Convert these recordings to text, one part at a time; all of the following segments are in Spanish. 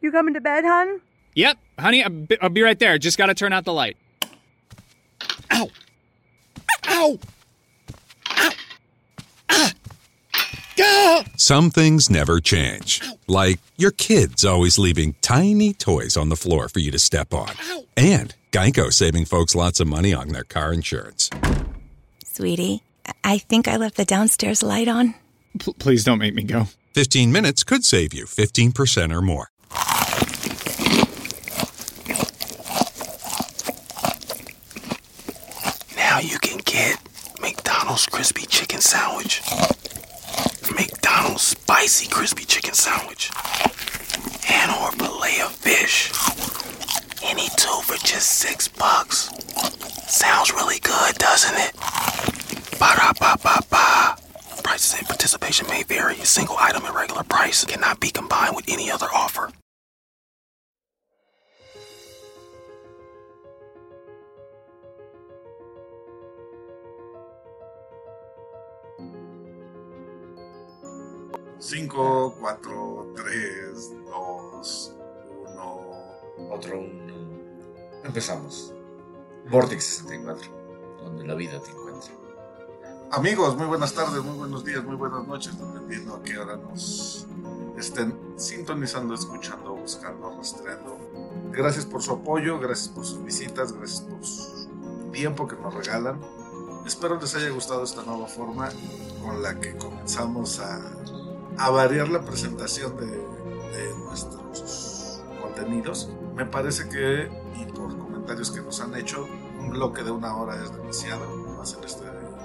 You coming to bed, hon? Yep, honey, I'll be, I'll be right there. Just gotta turn out the light. Ow! Ow! Ow! Ah! Ah! Some things never change. Like your kids always leaving tiny toys on the floor for you to step on. And Geico saving folks lots of money on their car insurance. Sweetie, I think I left the downstairs light on. P- please don't make me go. 15 minutes could save you 15% or more. 5, 4, 3, 2, 1. Otro 1. Empezamos. Vortex 64, donde la vida te encuentra. Amigos, muy buenas tardes, muy buenos días, muy buenas noches, dependiendo a qué hora nos estén sintonizando, escuchando, buscando, rastreando. Gracias por su apoyo, gracias por sus visitas, gracias por su tiempo que nos regalan. Espero les haya gustado esta nueva forma con la que comenzamos a a variar la presentación de, de nuestros contenidos. Me parece que, y por comentarios que nos han hecho, un bloque de una hora es demasiado, más en este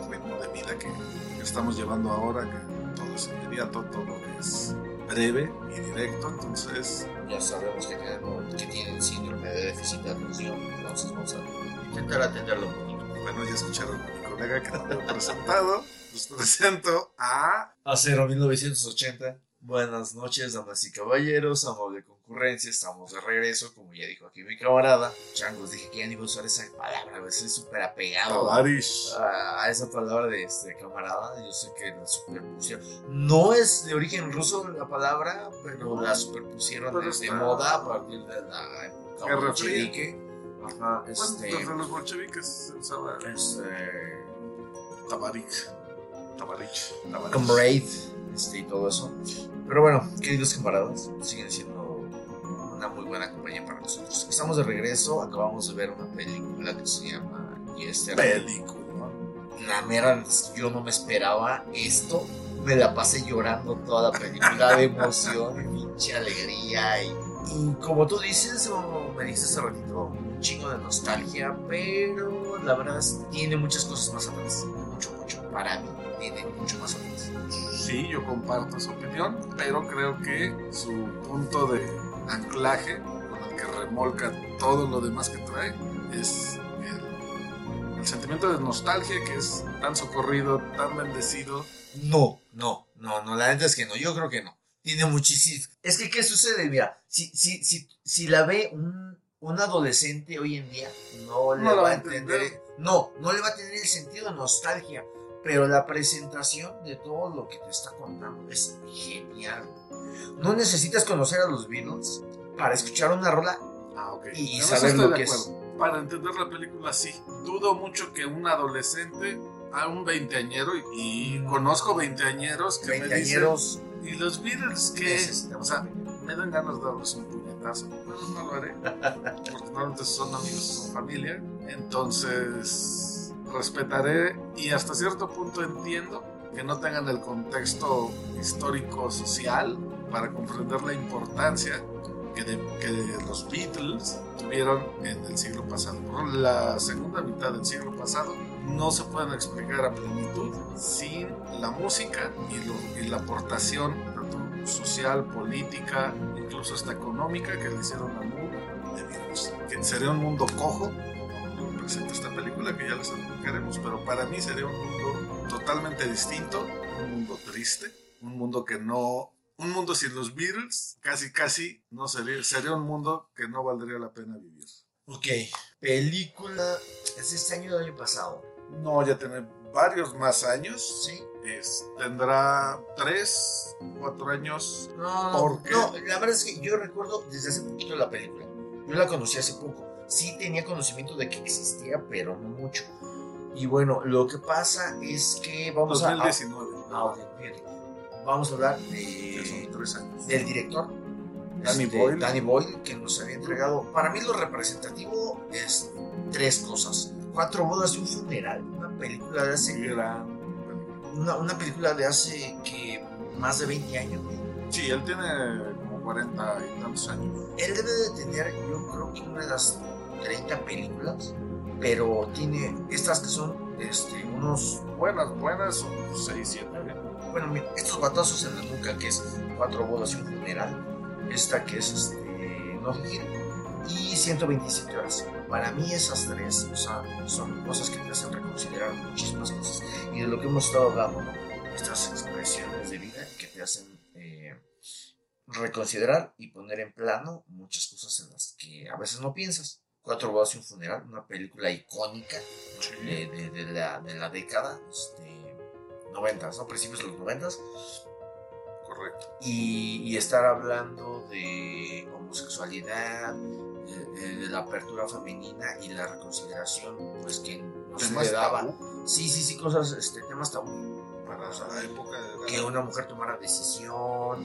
ritmo de vida que, que estamos llevando ahora, que todo es inmediato, todo es breve y directo, entonces Ya sabemos que tienen, que tienen síndrome de déficit de atención, entonces vamos a intentar atenderlo un poquito. bueno, ya escucharon a mi colega que lo he presentado, les presento a... Acero 1980. Buenas noches, damas y caballeros, amable concurrencia, estamos de regreso, como ya dijo aquí mi camarada. Changos, dije que ya ni iba a usar esa palabra, güey, estoy súper apegado a, Tavares. a esa palabra de este camarada. Yo sé que la superpusieron. No es de origen ruso la palabra, pero la superpusieron Pero de, de está- moda a partir de la época bolchevique. Ajá, Bueno, este. desde los bolcheviques se usaba este Tabarik. Tabarich. Tabarich. Comrade este, y todo eso. Pero bueno, queridos camaradas, siguen siendo una muy buena compañía para nosotros. Estamos de regreso, acabamos de ver una película que se llama Yester. Película. La mera, yo no me esperaba esto. Me la pasé llorando toda la película de emoción, de pinche alegría. Y, y como tú dices, o me dijiste hace ratito, un chingo de nostalgia, pero la verdad es tiene muchas cosas más atrás. Para mí, tiene mucho más atrás. Sí, yo comparto su opinión, pero creo que su punto de anclaje con el que remolca todo lo demás que trae es el, el sentimiento de nostalgia que es tan socorrido, tan bendecido. No, no, no, no, la neta es que no, yo creo que no. Tiene muchísimo. Es que, ¿qué sucede? Mira, si, si, si, si la ve un, un adolescente hoy en día, no le No la va a entender. No, no le va a tener el sentido de nostalgia. Pero la presentación de todo lo que te está contando es genial. No necesitas conocer a los Beatles para escuchar una rola Ah, ok. y eso saber lo que es. Para entender la película, sí. Dudo mucho que un adolescente a un veinteañero, y, y conozco veinteañeros que me dicen, Veinteañeros ¿y los Beatles qué? necesitamos O sea, me dan ganas de darles un puñetazo. Pero no lo haré. Porque normalmente son amigos, son familia. Entonces, respetaré y hasta cierto punto entiendo que no tengan el contexto histórico social para comprender la importancia que, de- que los Beatles tuvieron en el siglo pasado. Por la segunda mitad del siglo pasado no se pueden explicar a plenitud sin la música y, lo- y la aportación tanto social, política, incluso hasta económica que le hicieron al mundo de Beatles. Que sería un mundo cojo, como lo presenta esta película, que ya les explicaremos, pero para mí sería un mundo totalmente distinto, un mundo triste, un mundo que no un mundo sin los Beatles casi casi no sería sería un mundo que no valdría la pena vivir Ok, película. ¿Es este año o el año pasado? no ya tiene varios más años. Sí. Es- tendrá tres, cuatro años. No, ¿Por qué? no, la verdad es que yo recuerdo desde hace poquito la película. Yo la conocí hace poco. Sí tenía conocimiento de que existía, pero no mucho. Y bueno, lo que pasa es que vamos a- 2019. a... ah. Vamos a hablar de, tres años. del director. Danny este, Boyle. Danny Boyle, que nos había entregado. Para mí lo representativo es tres cosas. Cuatro bodas y un funeral. Una película de hace... Gran- Una, una película de hace que más de 20 años. Sí, él tiene como 40 y tantos años. Él debe de tener, yo creo que una de las 30 películas, pero tiene estas que son este, unos, Buenas, buenas, son 6, 7. bueno, estos batazos en la nuca que es cuatro bodas y un funeral, esta que es este, No Hill y 127 horas. Para mí esas tres o son cosas que te hacen reconsiderar muchísimas cosas y de lo que hemos estado hablando, estas expresiones de vida que te hacen eh, reconsiderar y poner en plano muchas cosas en las que a veces no piensas. Cuatro bodas y un funeral, una película icónica de, de- de la, de la década, este, 90, ¿no? Principios de los 90 Correcto. y, y estar hablando de homosexualidad, de, la apertura femenina y la reconsideración, pues que no se le daba. tabú Sí, sí, sí, cosas, este, temas tabú. para la época de que una mujer tomara decisión,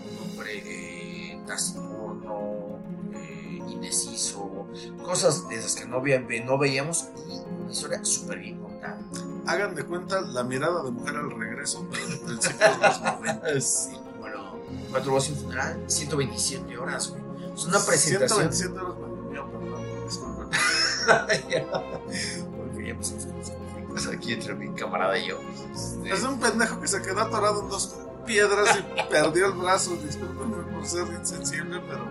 un hombre eh, taciturno, eh, indeciso, cosas de esas que no, ve- no veíamos y una historia súper bien contada. Hagan de cuenta la mirada de mujer al regreso, de principios de los 90. Sí. Bueno, cuatro voces un funeral, 127 horas, güey. Es una presentación. 127 horas me durmió, perdón. Disculpen. Porque ya pasamos con los conflictos aquí entre mi camarada y yo. Este, Es un pendejo que se quedó atorado en dos piedras y perdió el brazo. Discúlpenme por ser insensible, pero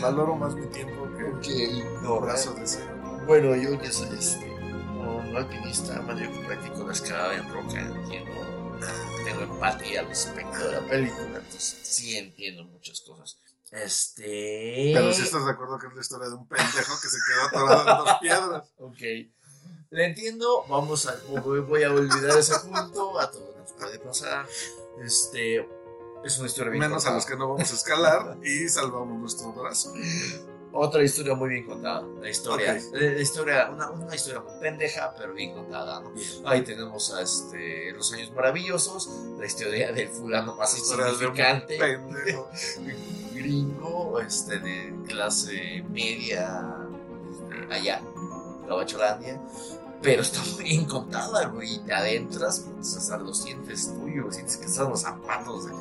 valoro más mi tiempo que ok, no, el brazo de ese. Bueno, yo que soy este, no alpinista, yo que practico la escalada en roca, entiendo, tengo empatía al respecto de la película, entonces sí entiendo muchas cosas. Este. Pero si estás de acuerdo que es la historia de un pendejo que se quedó atorado en dos piedras. Ok. Le entiendo, vamos a. Voy voy a olvidar ese punto, a todos nos puede pasar. Este. Es una historia bien Menos a contada. los que no vamos a escalar y salvamos nuestro brazo. Otra historia muy bien contada. La historia. Ok. La historia, una, una historia muy pendeja, pero bien contada, ¿no? Ahí tenemos a este, Los Años Maravillosos, la historia del fulano más insignificante, pendejo. gringo, este, de clase media, este, allá, Gabacholandia. Pero está muy bien contada, güey. Y te adentras, pues, hasta los sientes tuyos, sientes que están los zapatos de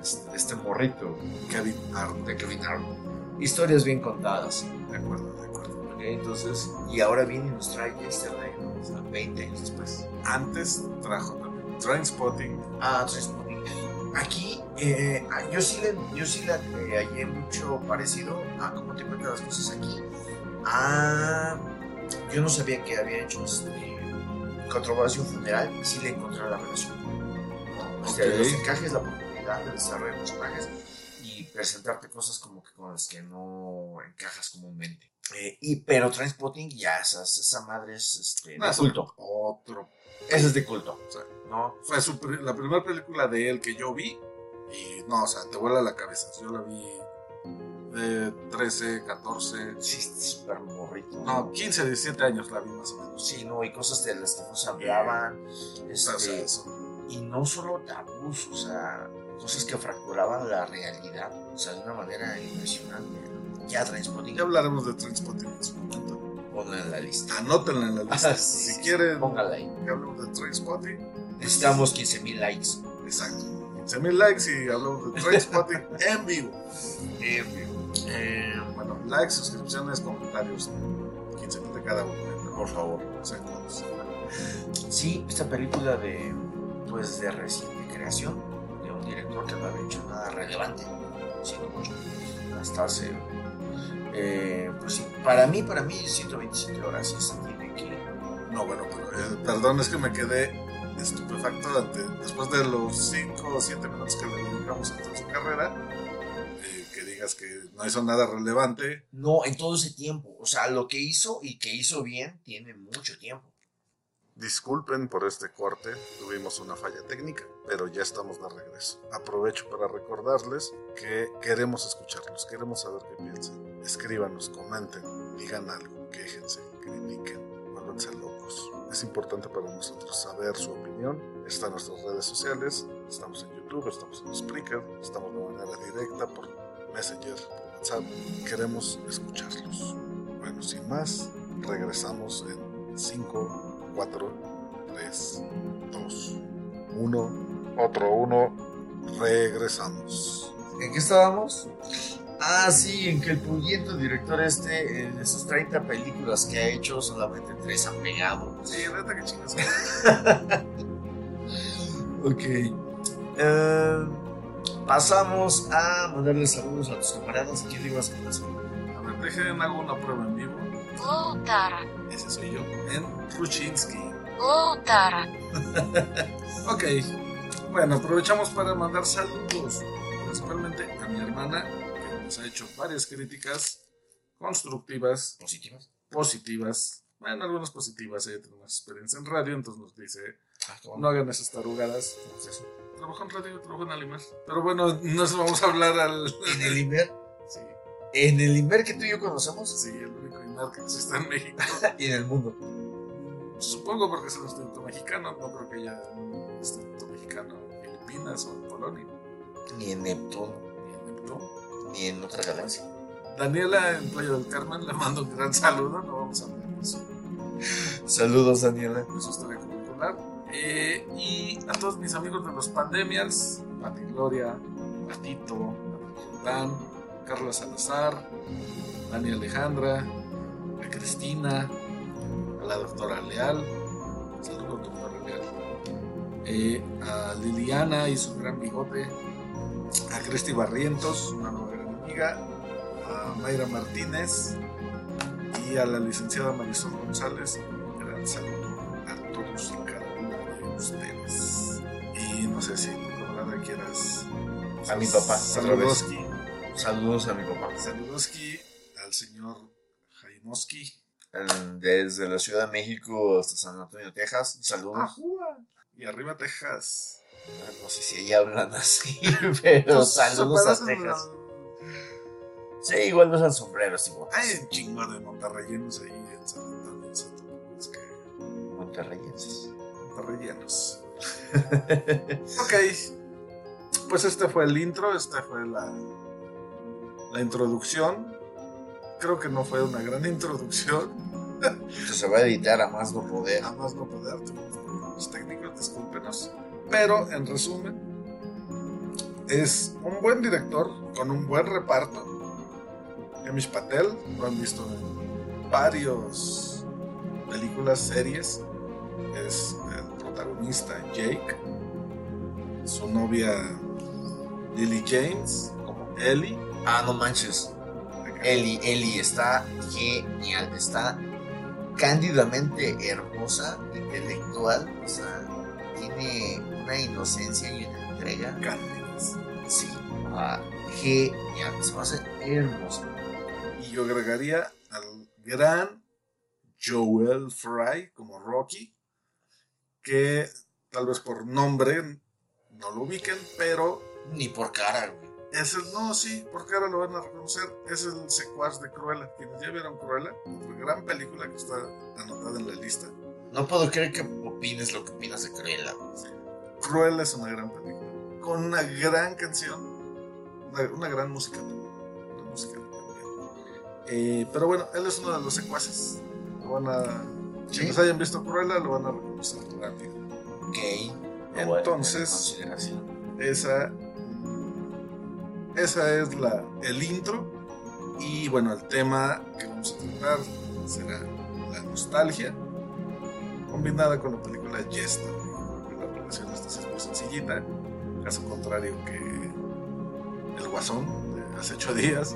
este, este morrito, Kevin Arnold. de Kevin Arnold. Historias bien contadas. De acuerdo, de acuerdo. Ok, entonces, y ahora viene y nos trae Yesterday, ¿no? O sea, 20 años después. Antes trajo también Trainspotting. Ah, Trainspotting. Aquí, eh, ah, yo sí le, yo sí le eh, hallé mucho parecido a cómo te cuentan las cosas aquí. Ah, yo no sabía que había hecho este, controversia un funeral y sí le encontré la relación. O sea, Ok. los encajes, la oportunidad de desarrollar personajes y presentarte cosas como que con las que no encajas comúnmente. Eh, y, pero Trainspotting ya esas, esa madre es este, de es culto. Otro. Esa es de culto. ¿no? Fue su la primera película de él que yo vi. Y no, o sea, te vuela la cabeza. Yo la vi de 13, 14. Sí, súper morrito. No, 15, 17 años la vi más o menos. Sí, no, y cosas de las que nos hablaban. O este, sea, eso. y no solo tabús, o sea, cosas que fracturaban la realidad, o sea, de una manera impresionante. Ya Transpotting, Ya hablaremos de Trainspotting en su momento. ponla en la lista. Anótenla en la lista. Ah, sí, si quieren Póngala ahí. que hablemos de Trainspotting, Necesitamos 15 mil likes. exacto. 15 mil likes y hablamos de Trainspotting en vivo. En vivo. Eh, Bueno, likes, suscripciones, comentarios. 15 mil de cada uno. por favor. O sea, todos. Sí, esta película de, pues, de reciente creación, de un director que no había hecho nada relevante, sino mucho, hasta hace, eh, pues sí, para mí, para mí, 127 horas, y esa tiene que, No, bueno, pero eh, perdón, es que me quedé estupefacto después de los 5 o 7 minutos que le dedicamos a toda su carrera. Eh, que digas que no hizo nada relevante. no, en todo ese tiempo, o sea, lo que hizo y que hizo bien, tiene mucho tiempo. Disculpen por este corte, tuvimos una falla técnica, pero ya estamos de regreso. Aprovecho para recordarles que queremos escucharlos, queremos saber qué piensan. Escríbanos, comenten, digan algo, quéjense, critiquen, vuélvanse locos. Es importante para nosotros saber su opinión. Está en nuestras redes sociales, estamos en YouTube, estamos en Spreaker, estamos de manera directa por Messenger, por WhatsApp. Queremos escucharlos. Bueno, sin más, regresamos en 5 4, 3, 2, 1, otro 1. Regresamos. ¿En qué estábamos? Ah, sí, en que el pudiente director este, en esas 30 películas que ha hecho, solamente 3 han pegado. Sí, neta que chingas. ok. Eh, Pasamos a mandarle saludos a tus camaradas. ¿Quién le ibas a mandar? A ver, dejen hago una prueba en vivo. Otara. Ese soy yo, en Kuczynski. Otara. ok. Bueno, aprovechamos para mandar saludos, principalmente a mi hermana, que nos ha hecho varias críticas constructivas. Positivas. Positivas. Bueno, algunas positivas, ella tiene más experiencia en radio, entonces nos dice, ah, no hagan esas tarugadas. Entonces, Trabajo en radio, trabajo en Alimar. Pero bueno, nos vamos a hablar al. En el Inver, Sí, en el Inver que tú y yo conocemos sí, el único Imar que existe en México. y en el mundo. Supongo porque es el instituto mexicano, no creo que haya un instituto mexicano en Filipinas o en Polonia, Ni en Neptuno, ni en Neptuno. ni en otra galaxia. Daniela en Playa del Carmen le mando un gran saludo, no vamos a hablar de eso, Saludos, Daniela. de su historia curricular. Eh, y a todos mis amigos de los Pandemials, Pati Gloria, Patito, Dan, Carlos Salazar, Dani Alejandra, a Cristina, a la doctora Leal, saludos doctora Leal, eh, a Liliana y su gran bigote, a Cristi Barrientos, una nueva gran amiga, a Mayra Martínez y a la licenciada Marisol González, un gran saludo a todos ustedes. Y no sé si camarada quieras. A mi papá. Saludoski. Saludos a mi papá. Saludoski al señor Jaimoski. Desde la Ciudad de México hasta San Antonio, Texas. Saludos. Ajúa. Y arriba Texas. No sé si ahí hablan así, pero Pues, saludos a Texas. Sí, igual no usan sombreros igual. Hay un chingo de montarrellenos ahí en San Antonio. San Montarrellenos. ok. Pues este fue el intro, esta fue la, la introducción. Creo que no fue una gran introducción. Esto se va a editar a más no poder. A más no poder, problemas técnicos, discúlpenos. Pero en resumen, es un buen director con un buen reparto. Amish Patel, lo han visto en varios películas, series. Es protagonista Jake. Su novia Lily James, como Ellie. Ah, no manches. Eli, Eli está genial. Está cándidamente hermosa, intelectual. O sea, tiene una inocencia y una entrega. Cándidas. Sí. Ah, genial. Se me hace hermosa. Y yo agregaría al gran Joel Fry como Rocky, que tal vez por nombre no lo ubiquen, pero Ni por cara, güey. es el, no, sí, porque ahora lo van a reconocer, es el secuaz de Cruella. Quienes ya vieron Cruella, otra gran película que está anotada en la lista. No puedo creer que opines lo que opinas de Cruella. güey. Cruella es una gran película, con una gran canción, una, una gran música. Una música también. Eh, pero bueno, él es uno de los secuaces. Lo van a. Sí. Quienes hayan visto Cruella lo van a reconocer rápido. Ok. Entonces, esa. Esa es la, el intro. Y bueno, el tema que vamos a tratar será la nostalgia, combinada con la película Jester. La relación esta sí es muy sencillita, caso contrario que El Guasón de hace ocho días,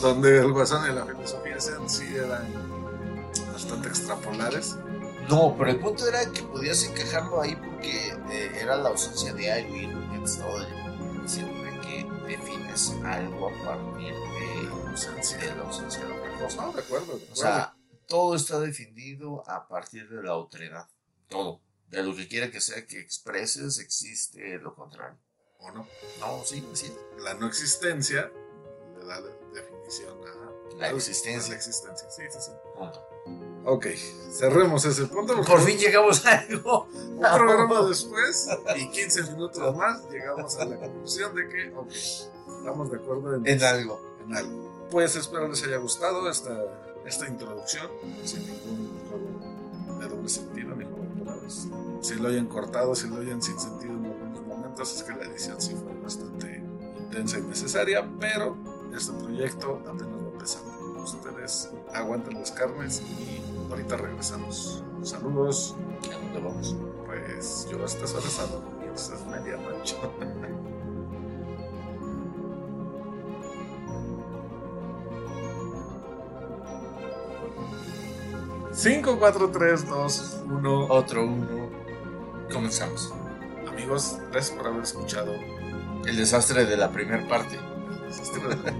donde el Guasón y la filosofía Zen sí eran bastante extrapolares. No, pero el punto era que podías encajarlo ahí porque eh, era la ausencia de algo y estaba diciendo de que defines algo a partir de, ausencia. de la ausencia de otra cosa. No, de acuerdo, de acuerdo. O sea, todo está definido a partir de la otredad. todo. De lo que quiera que sea que expreses, existe lo contrario. ¿O no? No, sí, sí. La no existencia le da la definición a La existencia. a la existencia. Sí, sí, sí. Punto. Ok, cerremos ese punto. porque Por fin llegamos a algo. Un programa después y 15 minutos más llegamos a la conclusión de que, ok, estamos de acuerdo en, En algo. en algo. Pues espero les haya gustado esta, esta introducción, sin ningún juego de doble sentido ni juego de palabras. Si lo hayan cortado, si lo hayan sin sentido en algunos momentos, es que la edición sí fue bastante intensa y necesaria, pero este proyecto apenas Ustedes aguanten las carnes y ahorita regresamos. Saludos. ¿A dónde vamos? Pues yo a estas horas ando comienzo, es medianoche. 5, 4, 3, 2, 1. Otro uno. Comenzamos. Amigos, gracias por haber escuchado. El desastre de la primera parte. el desastre de la-